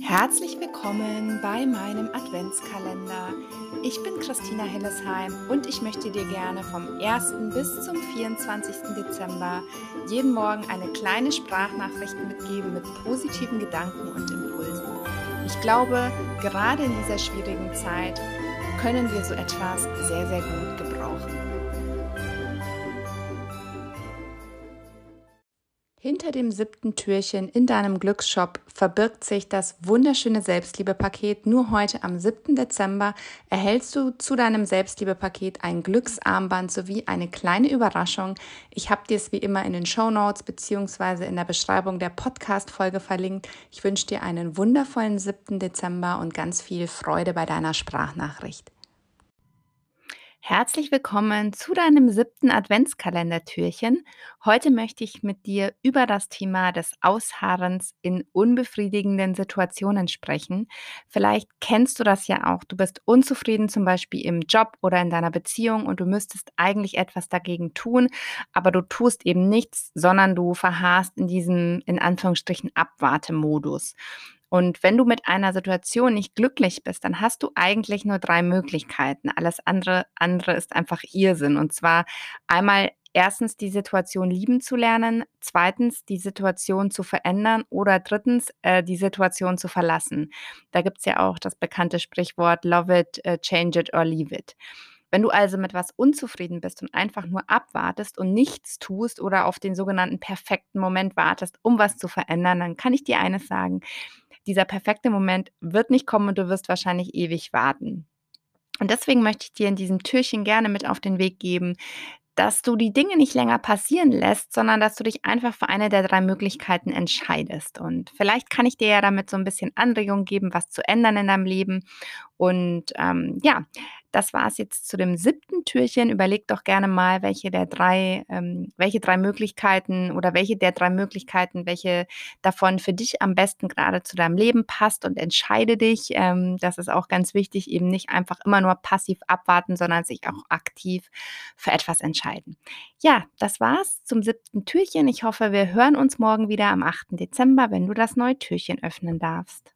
Herzlich willkommen bei meinem Adventskalender. Ich bin Christina Hillesheim und ich möchte dir gerne vom 1. bis zum 24. Dezember jeden Morgen eine kleine Sprachnachricht mitgeben mit positiven Gedanken und Impulsen. Ich glaube, gerade in dieser schwierigen Zeit können wir so etwas sehr, sehr gut gebrauchen. Hinter dem siebten Türchen in deinem Glücksshop verbirgt sich das wunderschöne Selbstliebepaket. Nur heute am 7. Dezember erhältst du zu deinem Selbstliebepaket ein Glücksarmband sowie eine kleine Überraschung. Ich habe dir es wie immer in den Show Notes beziehungsweise in der Beschreibung der Podcast-Folge verlinkt. Ich wünsche dir einen wundervollen 7. Dezember und ganz viel Freude bei deiner Sprachnachricht. Herzlich willkommen zu deinem siebten Adventskalendertürchen. Heute möchte ich mit dir über das Thema des Ausharrens in unbefriedigenden Situationen sprechen. Vielleicht kennst du das ja auch. Du bist unzufrieden zum Beispiel im Job oder in deiner Beziehung und du müsstest eigentlich etwas dagegen tun, aber du tust eben nichts, sondern du verharrst in diesem in Anführungsstrichen Abwartemodus. Und wenn du mit einer Situation nicht glücklich bist, dann hast du eigentlich nur drei Möglichkeiten. Alles andere, andere ist einfach Irrsinn. Und zwar einmal erstens die Situation lieben zu lernen, zweitens die Situation zu verändern oder drittens äh, die Situation zu verlassen. Da gibt es ja auch das bekannte Sprichwort Love it, uh, change it or leave it. Wenn du also mit was unzufrieden bist und einfach nur abwartest und nichts tust oder auf den sogenannten perfekten Moment wartest, um was zu verändern, dann kann ich dir eines sagen, dieser perfekte Moment wird nicht kommen und du wirst wahrscheinlich ewig warten. Und deswegen möchte ich dir in diesem Türchen gerne mit auf den Weg geben, dass du die Dinge nicht länger passieren lässt, sondern dass du dich einfach für eine der drei Möglichkeiten entscheidest. Und vielleicht kann ich dir ja damit so ein bisschen Anregung geben, was zu ändern in deinem Leben. Und ähm, ja, das war es jetzt zu dem siebten Türchen. Überleg doch gerne mal, welche der drei, ähm, welche drei Möglichkeiten oder welche der drei Möglichkeiten, welche davon für dich am besten gerade zu deinem Leben passt und entscheide dich. Ähm, das ist auch ganz wichtig, eben nicht einfach immer nur passiv abwarten, sondern sich auch aktiv für etwas entscheiden. Ja, das war's zum siebten Türchen. Ich hoffe, wir hören uns morgen wieder am 8. Dezember, wenn du das neue Türchen öffnen darfst.